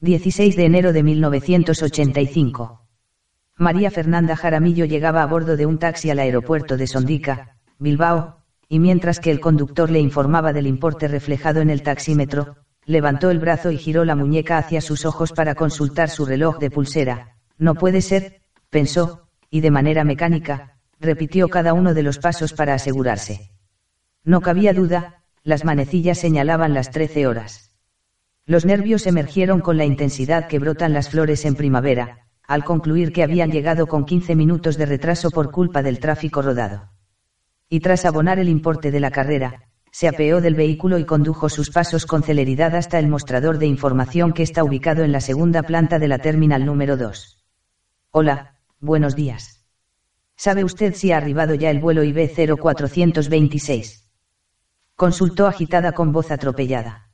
16 de enero de 1985. María Fernanda Jaramillo llegaba a bordo de un taxi al aeropuerto de Sondica, Bilbao, y mientras que el conductor le informaba del importe reflejado en el taxímetro, levantó el brazo y giró la muñeca hacia sus ojos para consultar su reloj de pulsera. No puede ser, pensó, y de manera mecánica, repitió cada uno de los pasos para asegurarse. No cabía duda, las manecillas señalaban las trece horas. Los nervios emergieron con la intensidad que brotan las flores en primavera, al concluir que habían llegado con 15 minutos de retraso por culpa del tráfico rodado. Y tras abonar el importe de la carrera, se apeó del vehículo y condujo sus pasos con celeridad hasta el mostrador de información que está ubicado en la segunda planta de la terminal número 2. Hola, buenos días. ¿Sabe usted si ha arribado ya el vuelo IB 0426? Consultó agitada con voz atropellada.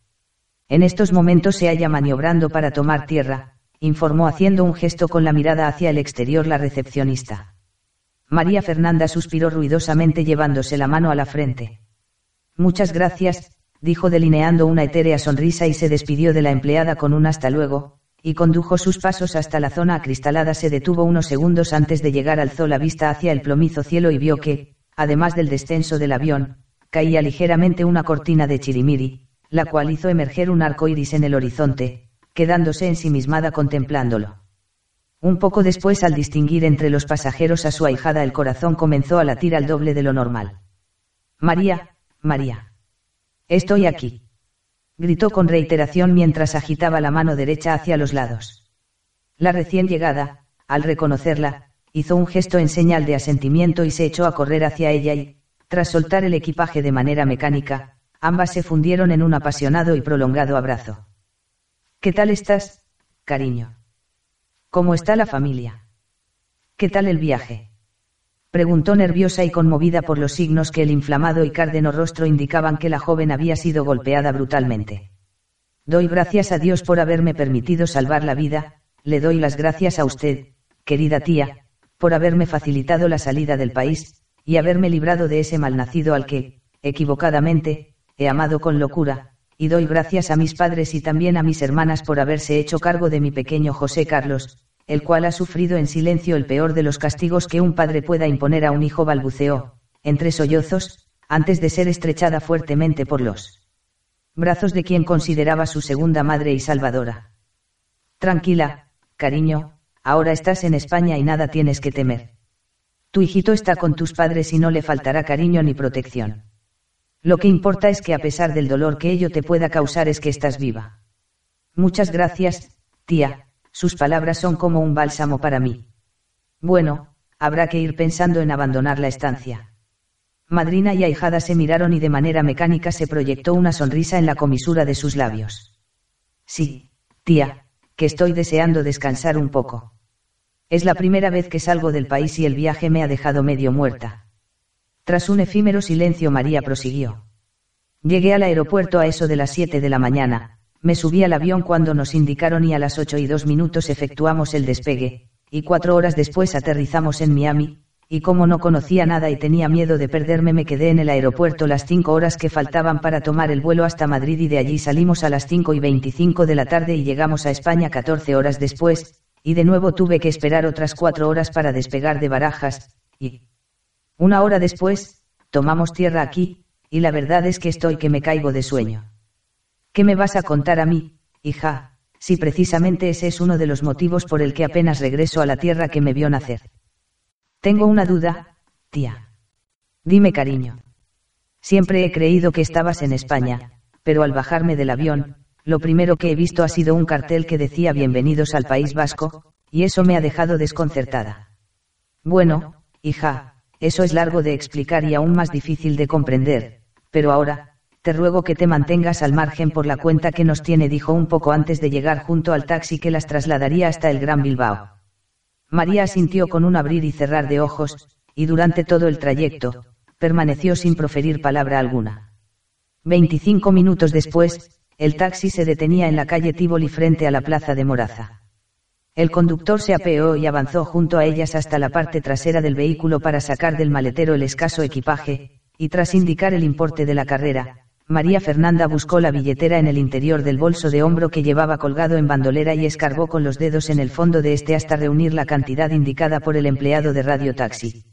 En estos momentos se halla maniobrando para tomar tierra, informó haciendo un gesto con la mirada hacia el exterior la recepcionista. María Fernanda suspiró ruidosamente llevándose la mano a la frente. Muchas gracias, dijo delineando una etérea sonrisa y se despidió de la empleada con un hasta luego, y condujo sus pasos hasta la zona acristalada. Se detuvo unos segundos antes de llegar, alzó la vista hacia el plomizo cielo y vio que, además del descenso del avión, caía ligeramente una cortina de chirimiri, la cual hizo emerger un arco iris en el horizonte, quedándose ensimismada contemplándolo. Un poco después, al distinguir entre los pasajeros a su ahijada, el corazón comenzó a latir al doble de lo normal. María, María. Estoy aquí. Gritó con reiteración mientras agitaba la mano derecha hacia los lados. La recién llegada, al reconocerla, hizo un gesto en señal de asentimiento y se echó a correr hacia ella y, tras soltar el equipaje de manera mecánica, ambas se fundieron en un apasionado y prolongado abrazo. ¿Qué tal estás, cariño? ¿Cómo está la familia? ¿Qué tal el viaje? Preguntó nerviosa y conmovida por los signos que el inflamado y cárdeno rostro indicaban que la joven había sido golpeada brutalmente. Doy gracias a Dios por haberme permitido salvar la vida, le doy las gracias a usted, querida tía, por haberme facilitado la salida del país, y haberme librado de ese malnacido al que, equivocadamente, he amado con locura, y doy gracias a mis padres y también a mis hermanas por haberse hecho cargo de mi pequeño José Carlos, el cual ha sufrido en silencio el peor de los castigos que un padre pueda imponer a un hijo balbuceó, entre sollozos, antes de ser estrechada fuertemente por los brazos de quien consideraba su segunda madre y salvadora. Tranquila, cariño, ahora estás en España y nada tienes que temer. Tu hijito está con tus padres y no le faltará cariño ni protección. Lo que importa es que a pesar del dolor que ello te pueda causar es que estás viva. Muchas gracias, tía, sus palabras son como un bálsamo para mí. Bueno, habrá que ir pensando en abandonar la estancia. Madrina y ahijada se miraron y de manera mecánica se proyectó una sonrisa en la comisura de sus labios. Sí, tía, que estoy deseando descansar un poco. Es la primera vez que salgo del país y el viaje me ha dejado medio muerta. Tras un efímero silencio María prosiguió. Llegué al aeropuerto a eso de las 7 de la mañana, me subí al avión cuando nos indicaron y a las 8 y 2 minutos efectuamos el despegue, y cuatro horas después aterrizamos en Miami, y como no conocía nada y tenía miedo de perderme me quedé en el aeropuerto las cinco horas que faltaban para tomar el vuelo hasta Madrid y de allí salimos a las 5 y 25 de la tarde y llegamos a España 14 horas después, y de nuevo tuve que esperar otras cuatro horas para despegar de Barajas, y, una hora después, tomamos tierra aquí, y la verdad es que estoy que me caigo de sueño. ¿Qué me vas a contar a mí, hija? Si precisamente ese es uno de los motivos por el que apenas regreso a la tierra que me vio nacer. Tengo una duda, tía. Dime cariño. Siempre he creído que estabas en España, pero al bajarme del avión, lo primero que he visto ha sido un cartel que decía Bienvenidos al País Vasco, y eso me ha dejado desconcertada. Bueno, hija, eso es largo de explicar y aún más difícil de comprender, pero ahora, te ruego que te mantengas al margen por la cuenta que nos tiene, dijo un poco antes de llegar junto al taxi que las trasladaría hasta el Gran Bilbao. María asintió con un abrir y cerrar de ojos, y durante todo el trayecto, permaneció sin proferir palabra alguna. Veinticinco minutos después, el taxi se detenía en la calle Tívoli frente a la plaza de Moraza. El conductor se apeó y avanzó junto a ellas hasta la parte trasera del vehículo para sacar del maletero el escaso equipaje, y tras indicar el importe de la carrera, María Fernanda buscó la billetera en el interior del bolso de hombro que llevaba colgado en bandolera y escargó con los dedos en el fondo de este hasta reunir la cantidad indicada por el empleado de Radio Taxi.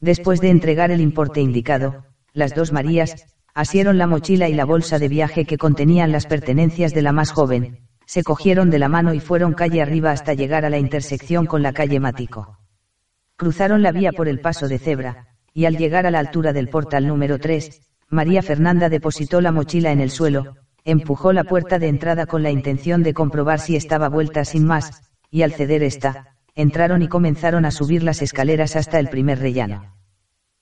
Después de entregar el importe indicado, las dos Marías, asieron la mochila y la bolsa de viaje que contenían las pertenencias de la más joven, se cogieron de la mano y fueron calle arriba hasta llegar a la intersección con la calle Mático. Cruzaron la vía por el paso de cebra, y al llegar a la altura del portal número 3, María Fernanda depositó la mochila en el suelo, empujó la puerta de entrada con la intención de comprobar si estaba vuelta sin más, y al ceder esta, entraron y comenzaron a subir las escaleras hasta el primer rellano.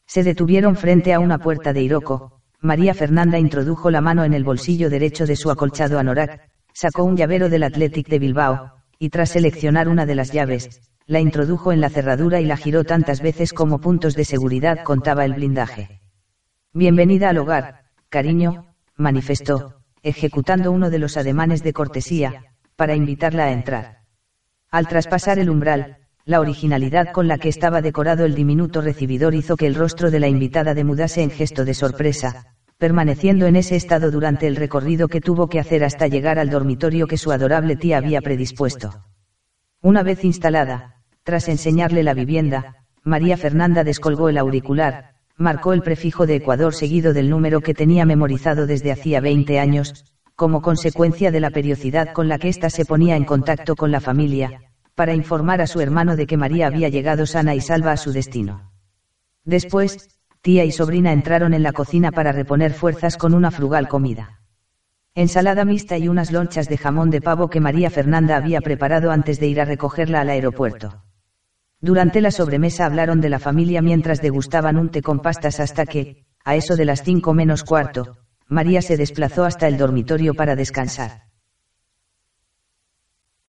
Se detuvieron frente a una puerta de Iroco, María Fernanda introdujo la mano en el bolsillo derecho de su acolchado anorak, sacó un llavero del Athletic de Bilbao, y tras seleccionar una de las llaves, la introdujo en la cerradura y la giró tantas veces como puntos de seguridad contaba el blindaje. Bienvenida al hogar, cariño, manifestó, ejecutando uno de los ademanes de cortesía, para invitarla a entrar. Al traspasar el umbral, la originalidad con la que estaba decorado el diminuto recibidor hizo que el rostro de la invitada demudase en gesto de sorpresa, permaneciendo en ese estado durante el recorrido que tuvo que hacer hasta llegar al dormitorio que su adorable tía había predispuesto. Una vez instalada, tras enseñarle la vivienda, María Fernanda descolgó el auricular, marcó el prefijo de Ecuador seguido del número que tenía memorizado desde hacía 20 años, como consecuencia de la periodicidad con la que ésta se ponía en contacto con la familia, para informar a su hermano de que María había llegado sana y salva a su destino. Después, tía y sobrina entraron en la cocina para reponer fuerzas con una frugal comida. Ensalada mixta y unas lonchas de jamón de pavo que María Fernanda había preparado antes de ir a recogerla al aeropuerto. Durante la sobremesa hablaron de la familia mientras degustaban un té con pastas hasta que, a eso de las cinco menos cuarto, María se desplazó hasta el dormitorio para descansar.